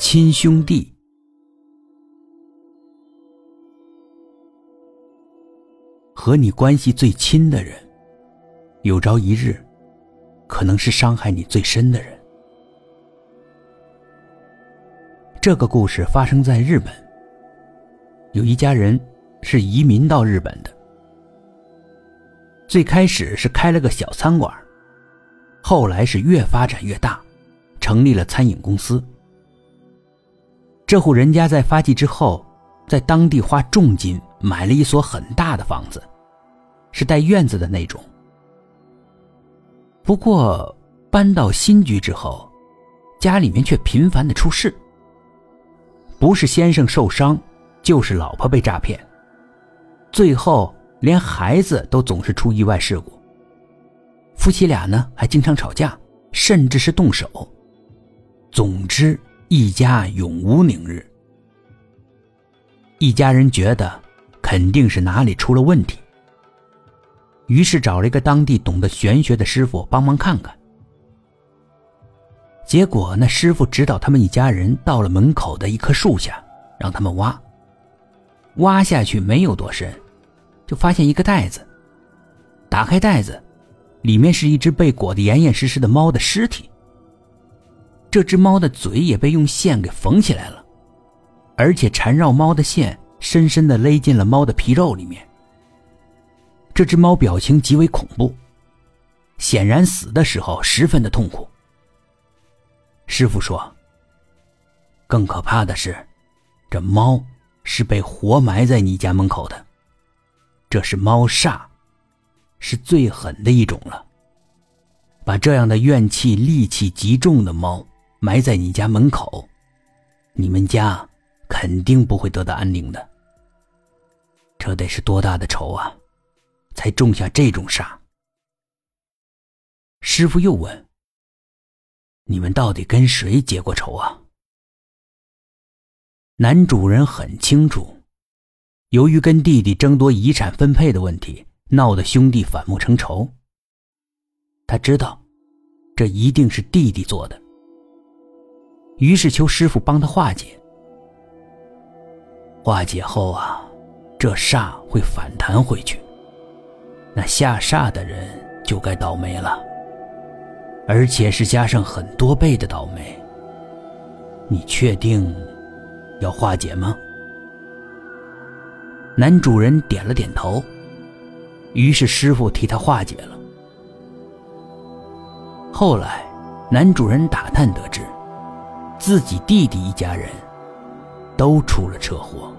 亲兄弟。和你关系最亲的人，有朝一日，可能是伤害你最深的人。这个故事发生在日本，有一家人是移民到日本的。最开始是开了个小餐馆，后来是越发展越大，成立了餐饮公司。这户人家在发迹之后，在当地花重金买了一所很大的房子。是带院子的那种。不过搬到新居之后，家里面却频繁的出事。不是先生受伤，就是老婆被诈骗，最后连孩子都总是出意外事故。夫妻俩呢还经常吵架，甚至是动手。总之，一家永无宁日。一家人觉得肯定是哪里出了问题。于是找了一个当地懂得玄学的师傅帮忙看看。结果那师傅指导他们一家人到了门口的一棵树下，让他们挖。挖下去没有多深，就发现一个袋子。打开袋子，里面是一只被裹得严严实实的猫的尸体。这只猫的嘴也被用线给缝起来了，而且缠绕猫的线深深的勒进了猫的皮肉里面。这只猫表情极为恐怖，显然死的时候十分的痛苦。师傅说：“更可怕的是，这猫是被活埋在你家门口的，这是猫煞，是最狠的一种了。把这样的怨气、戾气极重的猫埋在你家门口，你们家肯定不会得到安宁的。这得是多大的仇啊！”才种下这种煞。师傅又问：“你们到底跟谁结过仇啊？”男主人很清楚，由于跟弟弟争夺遗产分配的问题，闹得兄弟反目成仇。他知道，这一定是弟弟做的，于是求师傅帮他化解。化解后啊，这煞会反弹回去。那下煞的人就该倒霉了，而且是加上很多倍的倒霉。你确定要化解吗？男主人点了点头，于是师傅替他化解了。后来，男主人打探得知，自己弟弟一家人都出了车祸。